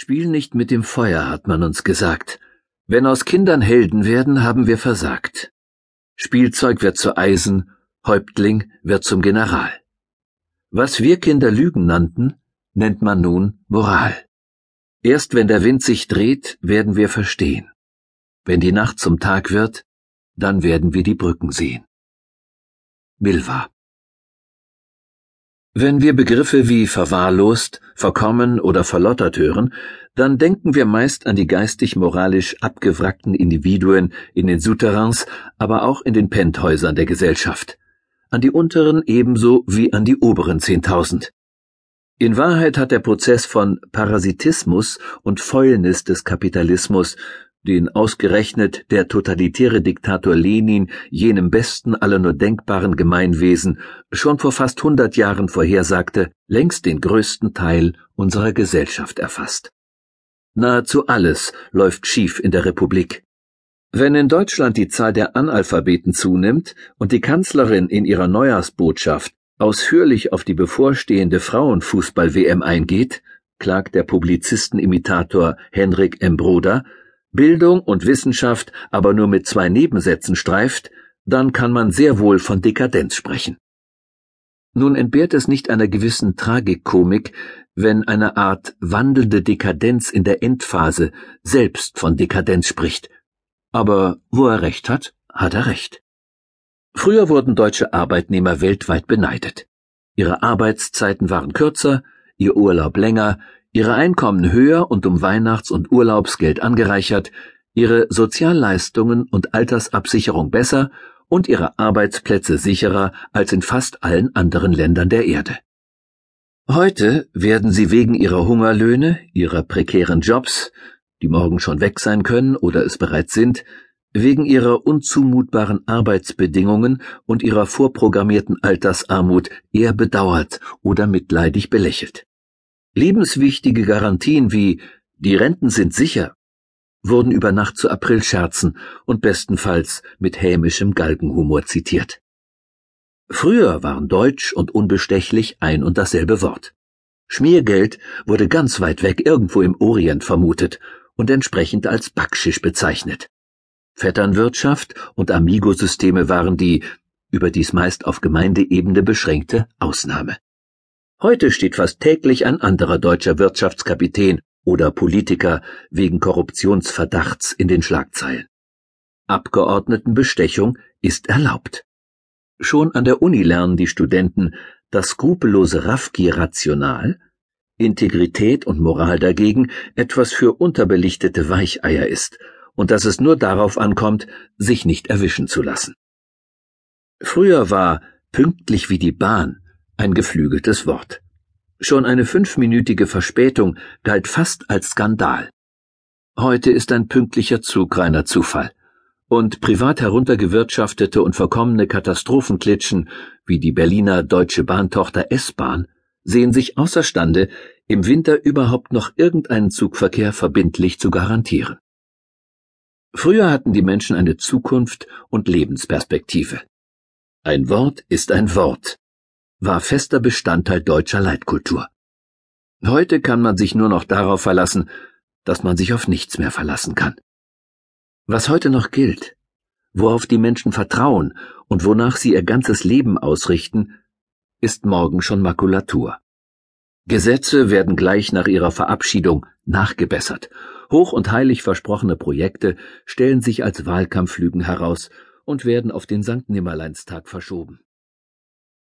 Spiel nicht mit dem Feuer, hat man uns gesagt. Wenn aus Kindern Helden werden, haben wir versagt. Spielzeug wird zu Eisen, Häuptling wird zum General. Was wir Kinder Lügen nannten, nennt man nun Moral. Erst wenn der Wind sich dreht, werden wir verstehen. Wenn die Nacht zum Tag wird, dann werden wir die Brücken sehen. Milva wenn wir Begriffe wie verwahrlost, verkommen oder verlottert hören, dann denken wir meist an die geistig-moralisch abgewrackten Individuen in den Souterrains, aber auch in den Penthäusern der Gesellschaft. An die unteren ebenso wie an die oberen Zehntausend. In Wahrheit hat der Prozess von Parasitismus und Fäulnis des Kapitalismus den ausgerechnet der totalitäre Diktator Lenin jenem besten aller nur denkbaren Gemeinwesen schon vor fast hundert Jahren vorhersagte, längst den größten Teil unserer Gesellschaft erfasst. Nahezu alles läuft schief in der Republik. Wenn in Deutschland die Zahl der Analphabeten zunimmt und die Kanzlerin in ihrer Neujahrsbotschaft ausführlich auf die bevorstehende Frauenfußball-WM eingeht, klagt der Publizistenimitator Henrik M. Broder, Bildung und Wissenschaft aber nur mit zwei Nebensätzen streift, dann kann man sehr wohl von Dekadenz sprechen. Nun entbehrt es nicht einer gewissen Tragikkomik, wenn eine Art wandelnde Dekadenz in der Endphase selbst von Dekadenz spricht. Aber wo er recht hat, hat er recht. Früher wurden deutsche Arbeitnehmer weltweit beneidet. Ihre Arbeitszeiten waren kürzer, ihr Urlaub länger, ihre Einkommen höher und um Weihnachts- und Urlaubsgeld angereichert, ihre Sozialleistungen und Altersabsicherung besser und ihre Arbeitsplätze sicherer als in fast allen anderen Ländern der Erde. Heute werden sie wegen ihrer Hungerlöhne, ihrer prekären Jobs, die morgen schon weg sein können oder es bereits sind, wegen ihrer unzumutbaren Arbeitsbedingungen und ihrer vorprogrammierten Altersarmut eher bedauert oder mitleidig belächelt. Lebenswichtige Garantien wie die Renten sind sicher wurden über Nacht zu Aprilscherzen und bestenfalls mit hämischem Galgenhumor zitiert. Früher waren Deutsch und unbestechlich ein und dasselbe Wort. Schmiergeld wurde ganz weit weg irgendwo im Orient vermutet und entsprechend als Backschisch bezeichnet. Vetternwirtschaft und Amigo-Systeme waren die, überdies meist auf Gemeindeebene beschränkte, Ausnahme. Heute steht fast täglich ein anderer deutscher Wirtschaftskapitän oder Politiker wegen Korruptionsverdachts in den Schlagzeilen. Abgeordnetenbestechung ist erlaubt. Schon an der Uni lernen die Studenten, dass skrupellose Raffgier-Rational, Integrität und Moral dagegen etwas für unterbelichtete Weicheier ist und dass es nur darauf ankommt, sich nicht erwischen zu lassen. Früher war pünktlich wie die Bahn ein geflügeltes Wort. Schon eine fünfminütige Verspätung galt fast als Skandal. Heute ist ein pünktlicher Zug reiner Zufall. Und privat heruntergewirtschaftete und verkommene Katastrophenklitschen wie die Berliner Deutsche Bahntochter S-Bahn sehen sich außerstande, im Winter überhaupt noch irgendeinen Zugverkehr verbindlich zu garantieren. Früher hatten die Menschen eine Zukunft und Lebensperspektive. Ein Wort ist ein Wort, war fester Bestandteil deutscher Leitkultur. Heute kann man sich nur noch darauf verlassen, dass man sich auf nichts mehr verlassen kann. Was heute noch gilt, worauf die Menschen vertrauen und wonach sie ihr ganzes Leben ausrichten, ist morgen schon Makulatur. Gesetze werden gleich nach ihrer Verabschiedung nachgebessert. Hoch und heilig versprochene Projekte stellen sich als Wahlkampflügen heraus und werden auf den Sankt Nimmerleinstag verschoben.